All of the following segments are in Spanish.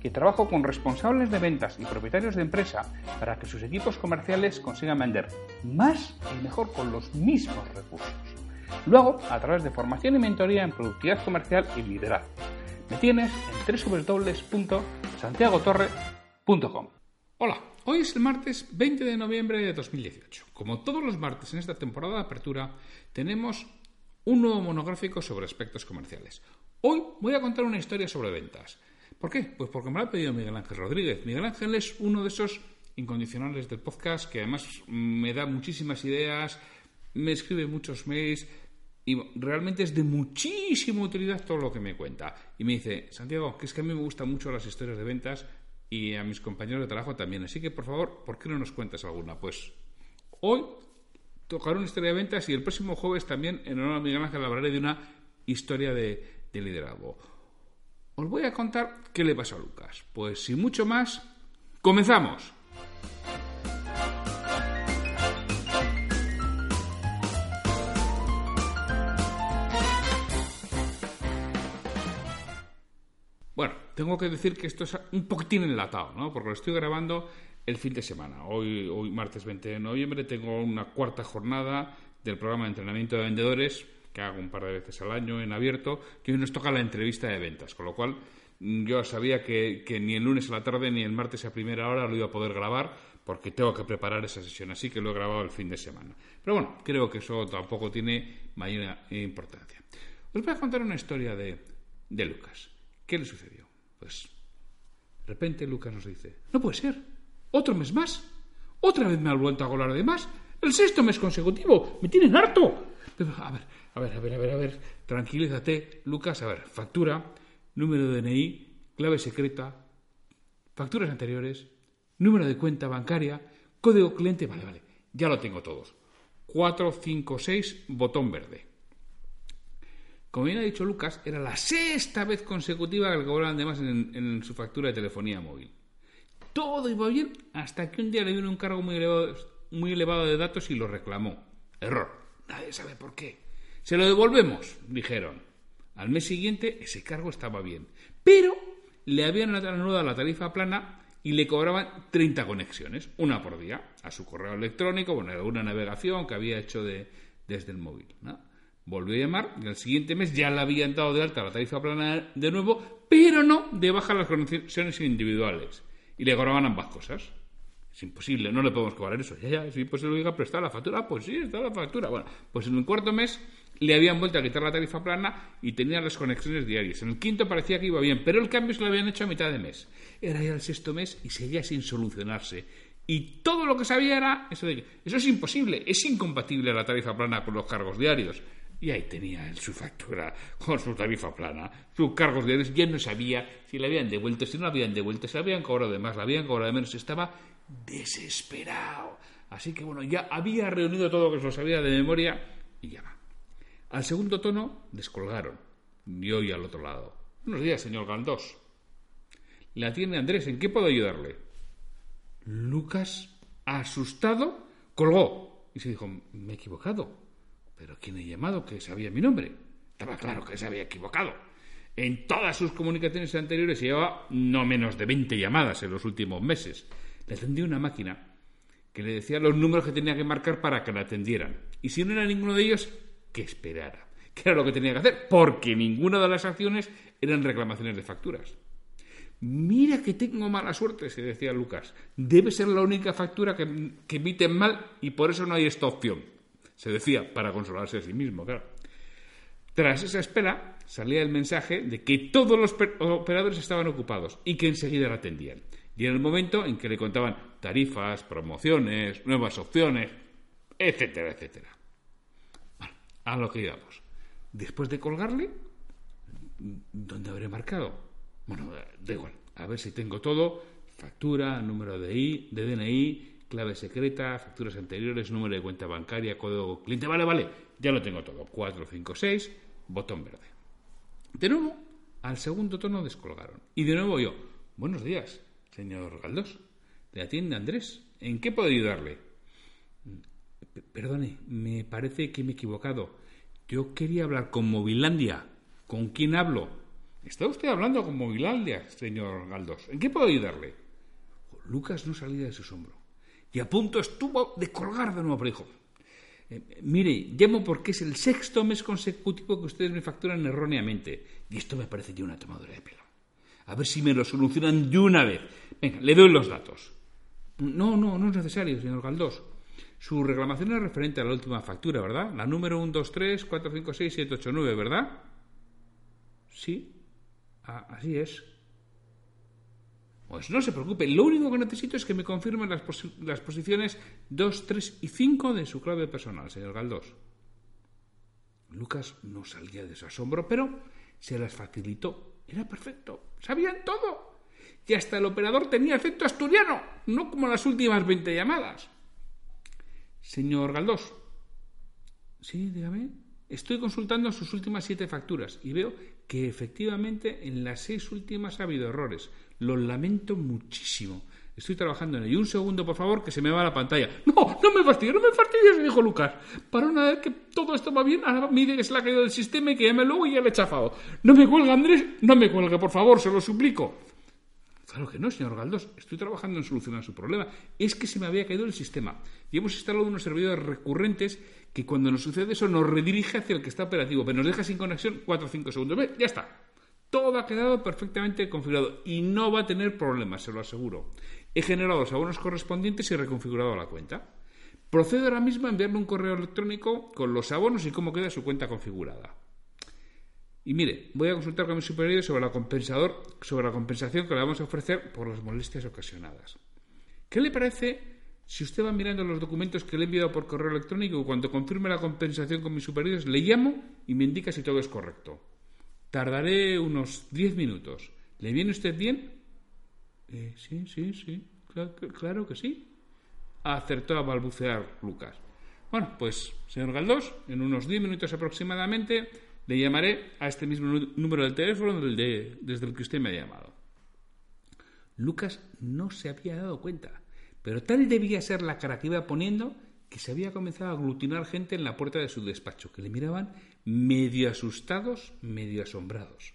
que trabajo con responsables de ventas y propietarios de empresa para que sus equipos comerciales consigan vender más y mejor con los mismos recursos. Lo hago a través de formación y mentoría en productividad comercial y liderazgo. Me tienes en www.santiagotorre.com. Hola, hoy es el martes 20 de noviembre de 2018. Como todos los martes en esta temporada de apertura, tenemos un nuevo monográfico sobre aspectos comerciales. Hoy voy a contar una historia sobre ventas. ¿Por qué? Pues porque me lo ha pedido Miguel Ángel Rodríguez. Miguel Ángel es uno de esos incondicionales del podcast que además me da muchísimas ideas, me escribe muchos mails y realmente es de muchísima utilidad todo lo que me cuenta. Y me dice, Santiago, que es que a mí me gustan mucho las historias de ventas y a mis compañeros de trabajo también. Así que, por favor, ¿por qué no nos cuentas alguna? Pues hoy tocaré una historia de ventas y el próximo jueves también, en honor a Miguel Ángel, hablaré de una historia de, de liderazgo. Os voy a contar qué le pasó a Lucas. Pues sin mucho más, comenzamos. Bueno, tengo que decir que esto es un poquitín enlatado, ¿no? Porque lo estoy grabando el fin de semana. Hoy, hoy martes 20 de noviembre, tengo una cuarta jornada del programa de entrenamiento de vendedores que hago un par de veces al año en abierto, que hoy nos toca la entrevista de ventas, con lo cual mm, yo sabía que, ni el lunes a la tarde ni el martes a primera hora lo iba a poder grabar porque tengo que preparar esa sesión, así que lo he grabado el fin de semana. Pero bueno, creo que eso tampoco tiene mayor importancia. Os voy a contar una historia de, de Lucas. ¿Qué le sucedió? Pues de repente Lucas nos dice, no puede ser, otro mes más, otra vez me ha vuelto a colar de más, el sexto mes consecutivo, me tienen harto. A ver, a ver, a ver, a ver, a ver, tranquilízate, Lucas, a ver, factura, número de DNI, clave secreta, facturas anteriores, número de cuenta bancaria, código cliente, vale, vale, ya lo tengo todos. 4, 5, 6, botón verde. Como bien ha dicho Lucas, era la sexta vez consecutiva que le cobraban de más en, en, su factura de telefonía móvil. Todo iba bien hasta que un día le vino un cargo muy elevado, muy elevado de datos y lo reclamó. Error. Nadie sabe por qué. Se lo devolvemos, dijeron. Al mes siguiente ese cargo estaba bien, pero le habían anulado la tarifa plana y le cobraban 30 conexiones, una por día, a su correo electrónico, bueno, alguna navegación que había hecho de, desde el móvil. Volvió a llamar y al siguiente mes ya le habían dado de alta la tarifa plana de nuevo, pero no de baja las conexiones individuales. Y le cobraban ambas cosas. Es imposible, no le podemos cobrar eso. Ya, ya, es imposible. Pero está la factura. pues sí, está la factura. Bueno, pues en el cuarto mes le habían vuelto a quitar la tarifa plana y tenía las conexiones diarias. En el quinto parecía que iba bien, pero el cambio se lo habían hecho a mitad de mes. Era ya el sexto mes y seguía sin solucionarse. Y todo lo que sabía era eso de que eso es imposible, es incompatible la tarifa plana con los cargos diarios. Y ahí tenía su factura con su tarifa plana, sus cargos diarios. Ya no sabía si le habían devuelto, si no le habían devuelto, si le habían cobrado de más, le habían cobrado de menos. Estaba desesperado. Así que bueno, ya había reunido todo lo que se lo sabía de memoria y llama. Al segundo tono descolgaron. Y hoy al otro lado. Buenos días, señor Galdós. Le atiende Andrés. ¿En qué puedo ayudarle? Lucas, asustado, colgó y se dijo, me he equivocado. ¿Pero quién ha llamado que sabía mi nombre? Estaba claro que se había equivocado. En todas sus comunicaciones anteriores llevaba no menos de 20 llamadas en los últimos meses. Le atendió una máquina que le decía los números que tenía que marcar para que la atendieran. Y si no era ninguno de ellos, que esperara. ¿Qué era lo que tenía que hacer? Porque ninguna de las acciones eran reclamaciones de facturas. Mira que tengo mala suerte, se decía Lucas. Debe ser la única factura que, que emiten mal y por eso no hay esta opción. Se decía, para consolarse a sí mismo, claro. Tras esa espera, salía el mensaje de que todos los operadores estaban ocupados y que enseguida la atendían. Y en el momento en que le contaban tarifas, promociones, nuevas opciones, etcétera, etcétera. Bueno, a lo que íbamos. Después de colgarle, ¿dónde habré marcado? Bueno, da igual. A ver si tengo todo. Factura, número de, I, de DNI, clave secreta, facturas anteriores, número de cuenta bancaria, código cliente. Vale, vale. Ya lo tengo todo. 4, 5, 6, botón verde. De nuevo, al segundo tono descolgaron. Y de nuevo yo. Buenos días, señor Galdós. Le atiende Andrés. ¿En qué puedo ayudarle? Perdone, me parece que me he equivocado. Yo quería hablar con Movilandia. ¿Con quién hablo? Está usted hablando con Movilandia, señor Galdós. ¿En qué puedo ayudarle? Lucas no salía de su asombro. Y a punto estuvo de colgar de nuevo, pero dijo, eh, mire, llamo porque es el sexto mes consecutivo que ustedes me facturan erróneamente. Y esto me parece ya una tomadura de pelo. A ver si me lo solucionan de una vez. Venga, le doy los datos. No, no, no es necesario, señor Galdós. Su reclamación es referente a la última factura, ¿verdad? La número 123456789, ¿verdad? Sí, así es. Pues no se preocupe, lo único que necesito es que me confirmen las, las posiciones 2, 3 y 5 de su clave personal, señor Galdós. Lucas no salía de su asombro, pero se las facilitó. Era perfecto, sabían todo. Y hasta el operador tenía efecto asturiano, no como las últimas 20 llamadas. Señor Galdós. Sí, dígame. Estoy consultando sus últimas siete facturas y veo que efectivamente en las seis últimas ha habido errores. Lo lamento muchísimo. Estoy trabajando en ello. Un segundo, por favor, que se me va la pantalla. No, no me fastidies, no me fastidies, dijo Lucas. Para una vez que todo esto va bien, ahora mire que se le ha caído del sistema y que llame luego y ya le he chafado. No me cuelga, Andrés, no me cuelgue, por favor, se lo suplico. Claro que no, señor Galdós. Estoy trabajando en solucionar su problema. Es que se me había caído el sistema. Y hemos instalado unos servidores recurrentes que cuando nos sucede eso nos redirige hacia el que está operativo, pero nos deja sin conexión 4 o 5 segundos. ¿Ve? Ya está. Todo ha quedado perfectamente configurado y no va a tener problemas, se lo aseguro. He generado los abonos correspondientes y reconfigurado la cuenta. Procedo ahora mismo a enviarle un correo electrónico con los abonos y cómo queda su cuenta configurada. Y mire, voy a consultar con mi superior sobre la, compensador, sobre la compensación que le vamos a ofrecer por las molestias ocasionadas. ¿Qué le parece si usted va mirando los documentos que le he enviado por correo electrónico cuando confirme la compensación con mis superiores le llamo y me indica si todo es correcto? Tardaré unos 10 minutos. ¿Le viene usted bien? Eh, sí, sí, sí, claro, claro que sí. Acertó a balbucear Lucas. Bueno, pues, señor Galdós, en unos 10 minutos aproximadamente le llamaré a este mismo número del teléfono desde el que usted me ha llamado. Lucas no se había dado cuenta, pero tal debía ser la cara que iba poniendo que se había comenzado a aglutinar gente en la puerta de su despacho, que le miraban medio asustados, medio asombrados.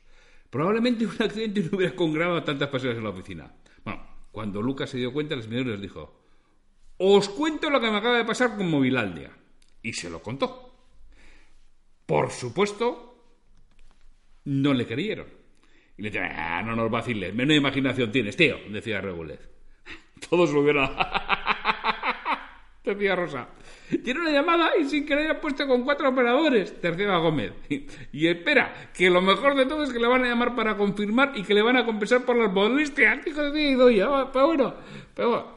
Probablemente un accidente no hubiera congrado a tantas personas en la oficina. Bueno, cuando Lucas se dio cuenta, el señor les dijo, os cuento lo que me acaba de pasar con Movilaldia. Y se lo contó. Por supuesto, no le creyeron. Y le decían, ah, no nos vaciles, menos imaginación tienes, tío, decía Regulez. Todos lo hubieran... decía Rosa. Tiene una llamada y sin que le haya puesto con cuatro operadores, tercera Gómez. Y, espera, que lo mejor de todo es que le van a llamar para confirmar y que le van a compensar por las molestias. Hijo de pero bueno, pero...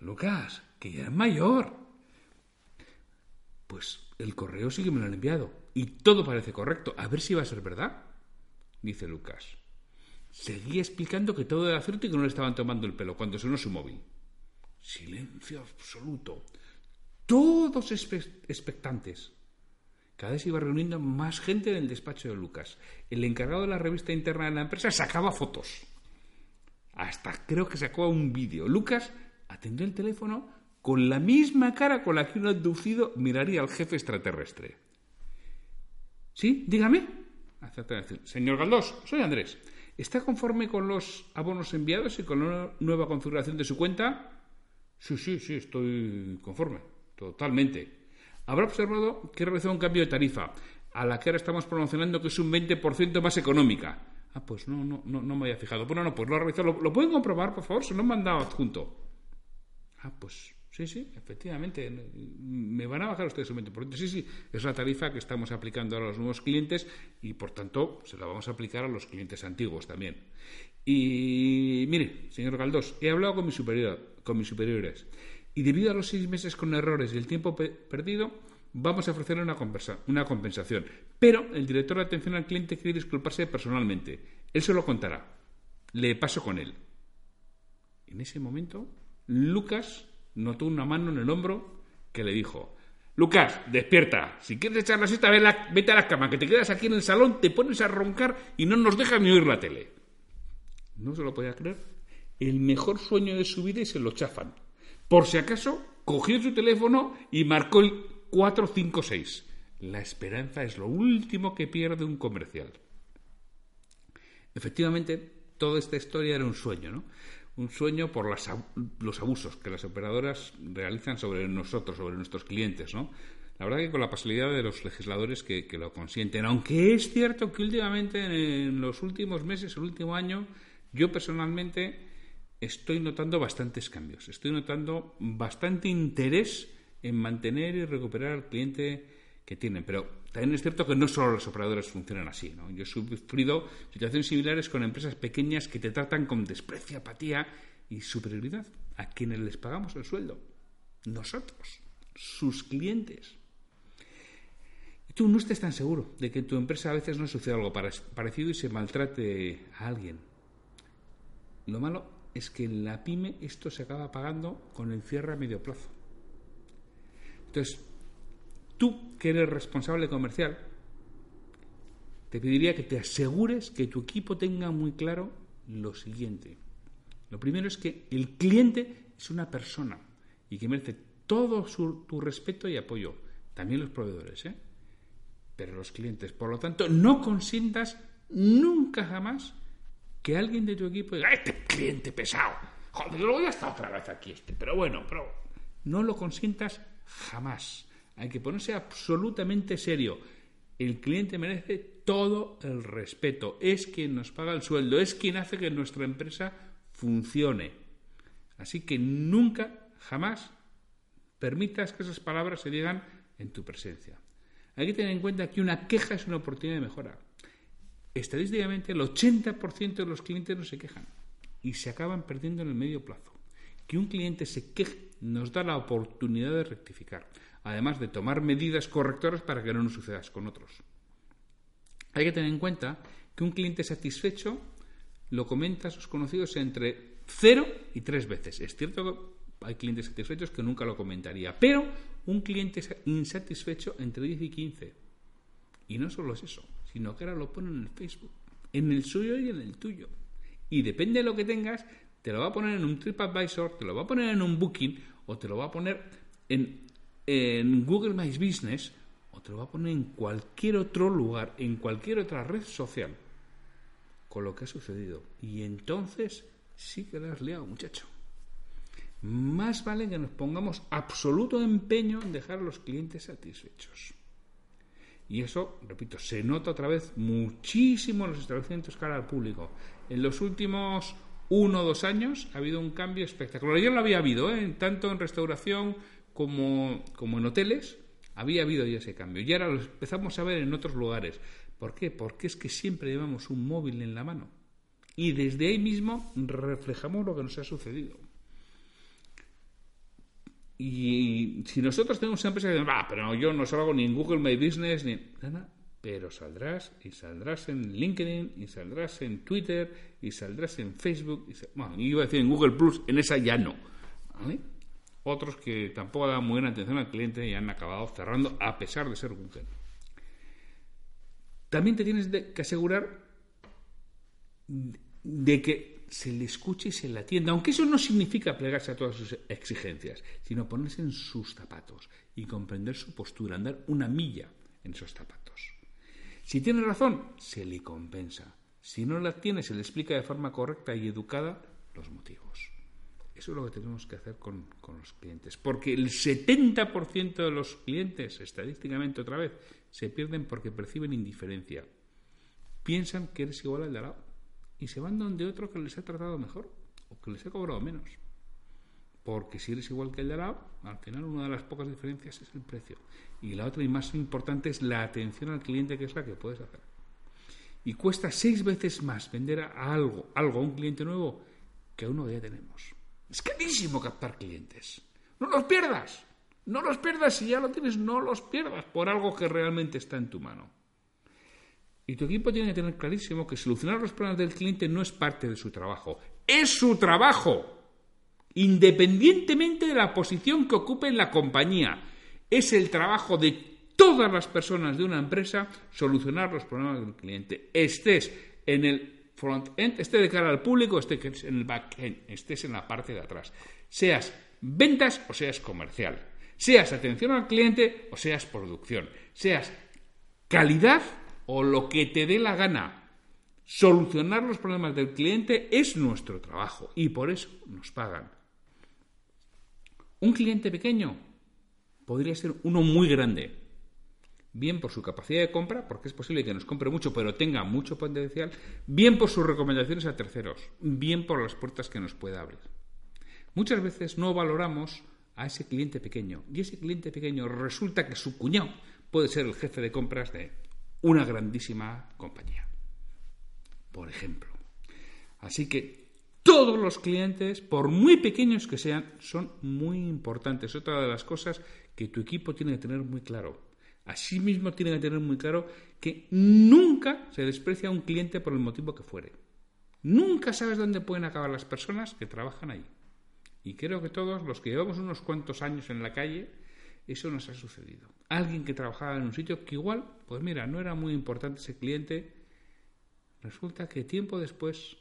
Lucas, que ya es mayor. Pues el correo sí que me lo han enviado. Y todo parece correcto. A ver si va a ser verdad. Dice Lucas. Seguía explicando que todo era cierto y que no le estaban tomando el pelo cuando sonó su móvil. Silencio absoluto. Todos expectantes. Cada vez iba reuniendo más gente en el despacho de Lucas. El encargado de la revista interna de la empresa sacaba fotos. Hasta creo que sacó un vídeo. Lucas atendió el teléfono con la misma cara con la que un abducido miraría al jefe extraterrestre. ¿Sí? Dígame. Señor Galdós, soy Andrés. ¿Está conforme con los abonos enviados y con la nueva configuración de su cuenta? Sí, sí, sí, estoy conforme. Totalmente. Habrá observado que he realizado un cambio de tarifa, a la que ahora estamos promocionando que es un 20% más económica. Ah, pues no, no, no, no me había fijado. Bueno, no, pues lo he revisado. ¿Lo, pueden comprobar, por favor? Se lo han mandado adjunto. Ah, pues sí, sí, efectivamente. Me van a bajar ustedes un 20%. Sí, sí, es la tarifa que estamos aplicando a los nuevos clientes y, por tanto, se la vamos a aplicar a los clientes antiguos también. Y mire, señor Galdós, he hablado con, mis superiores y debido a los seis meses con errores y el tiempo perdido, vamos a ofrecerle una compensación. Pero el director de atención al cliente quiere disculparse personalmente. Él se lo contará. Le paso con él. En ese momento, Lucas notó una mano en el hombro que le dijo, Lucas, despierta. Si quieres echar la siesta, vete a la cama, que te quedas aquí en el salón, te pones a roncar y no nos dejas ni oír la tele. No se lo podía creer. El mejor sueño de su vida y se lo chafan. Por si acaso, cogió su teléfono y marcó el 456. La esperanza es lo último que pierde un comercial. Efectivamente, toda esta historia era un sueño, ¿no? Un sueño por los abusos que las operadoras realizan sobre nosotros, sobre nuestros clientes, ¿no? La verdad que con la pasividad de los legisladores que, que, lo consienten. Aunque es cierto que últimamente, en los últimos meses, el último año, yo personalmente estoy notando bastantes cambios. Estoy notando bastante interés en mantener y recuperar al cliente que tienen. Pero también es cierto que no solo los operadores funcionan así. ¿no? Yo he sufrido situaciones similares con empresas pequeñas que te tratan con desprecio, apatía y superioridad. A quienes les pagamos el sueldo. Nosotros, sus clientes. Tú no estés tan seguro de que en tu empresa a veces no sucede algo parecido y se maltrate a alguien. Lo malo es que en la pyme esto se acaba pagando con el cierre a medio plazo. Entonces, tú que eres responsable comercial, te pediría que te asegures que tu equipo tenga muy claro lo siguiente. Lo primero es que el cliente es una persona y que merece todo tu respeto y apoyo. También los proveedores, ¿eh? Pero los clientes. Por lo tanto, no consientas nunca jamás que alguien de tu equipo diga, este cliente pesado, joder, voy a estar otra vez aquí este, pero bueno, pero no lo consientas jamás. Hay que ponerse absolutamente serio. El cliente merece todo el respeto. Es quien nos paga el sueldo, es quien hace que nuestra empresa funcione. Así que nunca, jamás permitas que esas palabras se digan en tu presencia. Hay que tener en cuenta que una queja es una oportunidad de mejora estadísticamente el 80% de los clientes no se quejan y se acaban perdiendo en el medio plazo. Que un cliente se queje nos da la oportunidad de rectificar, además de tomar medidas correctoras para que no nos suceda con otros. Hay que tener en cuenta que un cliente satisfecho lo comenta a sus conocidos entre 0 y 3 veces. Es cierto que hay clientes satisfechos que nunca lo comentaría, pero un cliente insatisfecho entre 10 y 15. Y no solo es eso, sino que ahora lo ponen en el Facebook, en el suyo y en el tuyo. Y depende de lo que tengas, te lo va a poner en un TripAdvisor, te lo va a poner en un Booking o te lo va a poner en, en Google My Business o te lo va a poner en cualquier otro lugar, en cualquier otra red social, con lo que ha sucedido. Y entonces sí que lo has liado, muchacho. Más vale que nos pongamos absoluto empeño en dejar a los clientes satisfechos. Y eso, repito, se nota otra vez muchísimo en los establecimientos cara al público. En los últimos uno o dos años ha habido un cambio espectacular. Ya lo había habido, ¿eh? tanto en restauración como, en hoteles, había habido ya ese cambio. Y ahora lo empezamos a ver en otros lugares. ¿Por qué? Porque es que siempre llevamos un móvil en la mano. Y desde ahí mismo reflejamos lo que nos ha sucedido. Y si nosotros tenemos una empresa que dice, ah, pero yo no salgo ni en Google My Business, ni nada, pero saldrás y saldrás en LinkedIn y saldrás en Twitter y saldrás en Facebook. Y bueno, iba a decir en Google Plus, en esa ya no. Otros que tampoco dan muy buena atención al cliente y han acabado cerrando a pesar de ser Google. También te tienes que asegurar de que se le escuche y se le atienda, aunque eso no significa plegarse a todas sus exigencias, sino ponerse en sus zapatos y comprender su postura, andar una milla en esos zapatos. Si tiene razón, se le compensa. Si no la tiene, se le explica de forma correcta y educada los motivos. Eso es lo que tenemos que hacer con, con los clientes. Porque el 70% de los clientes, estadísticamente otra vez, se pierden porque perciben indiferencia. Piensan que eres igual al de al lado y se van donde otro que les ha tratado mejor o que les ha cobrado menos. Porque si eres igual que el de al lado, al final una de las pocas diferencias es el precio. Y la otra y más importante es la atención al cliente, que es la que puedes hacer. Y cuesta seis veces más vender a algo, algo a un cliente nuevo que a uno que ya tenemos. Es carísimo captar clientes. No los pierdas. No los pierdas. Si ya lo tienes, no los pierdas por algo que realmente está en tu mano. Y tu equipo tiene que tener clarísimo que solucionar los problemas del cliente no es parte de su trabajo. Es su trabajo. Independientemente de la posición que ocupe en la compañía. Es el trabajo de todas las personas de una empresa solucionar los problemas del cliente. Estés en el front-end, esté de cara al público, estés en el back-end, estés en la parte de atrás. Seas ventas o seas comercial. Seas atención al cliente o seas producción. Seas calidad o lo que te dé la gana. Solucionar los problemas del cliente es nuestro trabajo y por eso nos pagan. Un cliente pequeño podría ser uno muy grande, bien por su capacidad de compra, porque es posible que nos compre mucho pero tenga mucho potencial, bien por sus recomendaciones a terceros, bien por las puertas que nos pueda abrir. Muchas veces no valoramos a ese cliente pequeño y ese cliente pequeño resulta que su cuñado puede ser el jefe de compras de una grandísima compañía. Por ejemplo. Así que todos los clientes, por muy pequeños que sean, son muy importantes. Otra de las cosas que tu equipo tiene que tener muy claro. Asimismo, tiene que tener muy claro que nunca se desprecia a un cliente por el motivo que fuere. Nunca sabes dónde pueden acabar las personas que trabajan ahí. Y creo que todos los que llevamos unos cuantos años en la calle, eso nos ha sucedido. Alguien que trabajaba en un sitio que igual, pues mira, no era muy importante ese cliente, resulta que tiempo después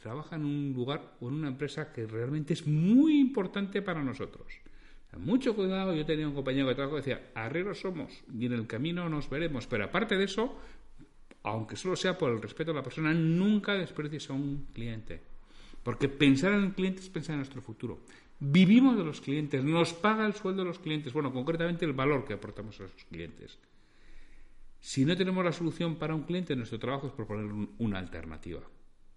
trabaja en un lugar o en una empresa que realmente es muy importante para nosotros. Mucho cuidado, yo tenía un compañero de trabajo que decía, arrieros somos y en el camino nos veremos, pero aparte de eso, aunque solo sea por el respeto a la persona, nunca desprecies a un cliente. Porque pensar en el cliente es pensar en nuestro futuro. Vivimos de los clientes, nos paga el sueldo de los clientes, bueno, concretamente el valor que aportamos a esos clientes. Si no tenemos la solución para un cliente, nuestro trabajo es proponer una alternativa.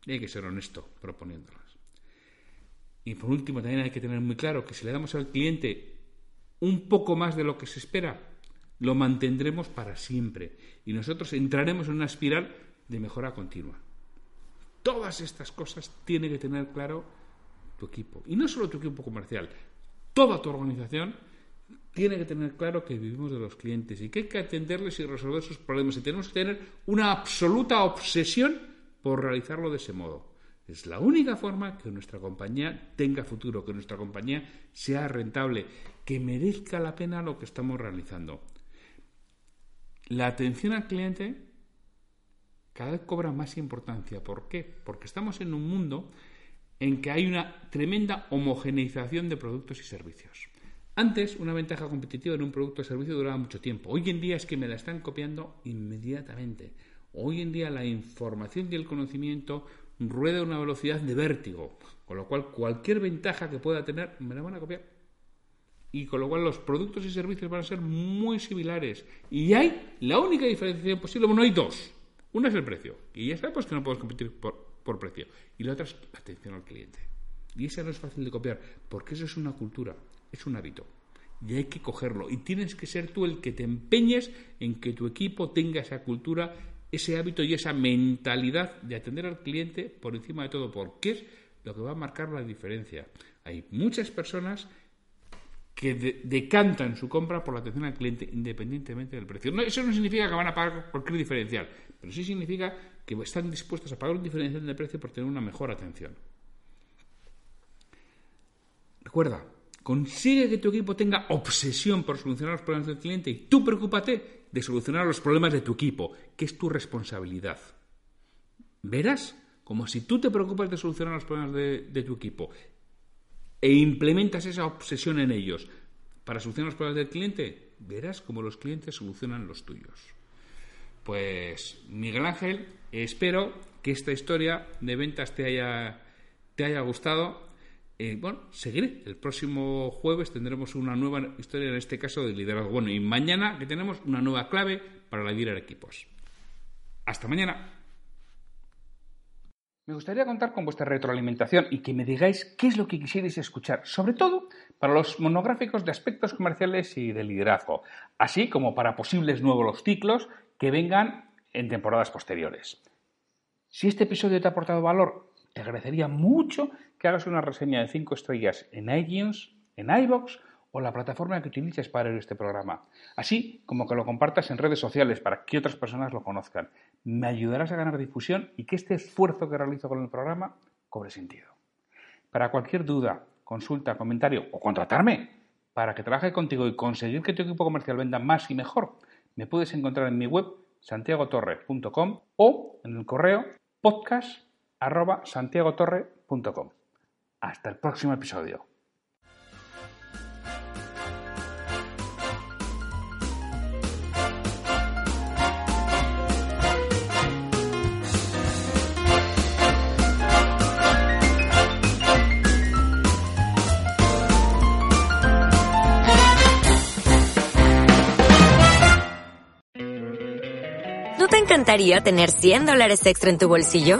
Y hay que ser honesto proponiéndolas. Y por último, también hay que tener muy claro que si le damos al cliente un poco más de lo que se espera, lo mantendremos para siempre. Y nosotros entraremos en una espiral de mejora continua. Todas estas cosas tiene que tener claro tu equipo. Y no solo tu equipo comercial, toda tu organización tiene que tener claro que vivimos de los clientes y que hay que atenderles y resolver sus problemas. Y tenemos que tener una absoluta obsesión por realizarlo de ese modo. Es la única forma que nuestra compañía tenga futuro, que nuestra compañía sea rentable, que merezca la pena lo que estamos realizando. La atención al cliente cada vez cobra más importancia. ¿Por qué? Porque estamos en un mundo en que hay una tremenda homogeneización de productos y servicios. Antes, una ventaja competitiva en un producto o servicio duraba mucho tiempo. Hoy en día es que me la están copiando inmediatamente. Hoy en día la información y el conocimiento rueda a una velocidad de vértigo, con lo cual cualquier ventaja que pueda tener me la van a copiar. Y con lo cual los productos y servicios van a ser muy similares. Y hay la única diferenciación posible, bueno, hay dos. Una es el precio, y ya sabemos que no podemos competir por, por precio. Y la otra es atención al cliente. Y esa no es fácil de copiar, porque eso es una cultura, es un hábito. Y hay que cogerlo. Y tienes que ser tú el que te empeñes en que tu equipo tenga esa cultura, ese hábito y esa mentalidad de atender al cliente por encima de todo, porque es lo que va a marcar la diferencia. Hay muchas personas que decantan su compra por la atención al cliente independientemente del precio. eso no significa que van a pagar cualquier diferencial, pero sí significa que están dispuestos a pagar un diferencial de precio por tener una mejor atención. Recuerda, consigue que tu equipo tenga obsesión por solucionar los problemas del cliente y tú preocúpate de solucionar los problemas de tu equipo, que es tu responsabilidad. Verás como si tú te preocupas de solucionar los problemas de tu equipo e implementas esa obsesión en ellos para solucionar los problemas del cliente, verás cómo los clientes solucionan los tuyos. Pues Miguel Ángel, espero que esta historia de ventas te haya, te haya gustado. Eh, bueno, seguiré. El próximo jueves tendremos una nueva historia, en este caso de liderazgo. Bueno, y mañana que tenemos una nueva clave para liderar equipos. Hasta mañana. Me gustaría contar con vuestra retroalimentación y que me digáis qué es lo que quisierais escuchar, sobre todo para los monográficos de aspectos comerciales y de liderazgo, así como para posibles nuevos ciclos que vengan en temporadas posteriores. Si este episodio te ha aportado valor, te agradecería mucho que hagas una reseña de 5 estrellas en iTunes, en iBox o la plataforma que utilices para ver este programa, así como que lo compartas en redes sociales para que otras personas lo conozcan. Me ayudarás a ganar difusión y que este esfuerzo que realizo con el programa cobre sentido. Para cualquier duda, consulta, comentario o contratarme para que trabaje contigo y conseguir que tu equipo comercial venda más y mejor, me puedes encontrar en mi web santiagotorre.com o en el correo podcast.santiagotorre.com. Hasta el próximo episodio. ¿No te encantaría tener 100 dólares extra en tu bolsillo?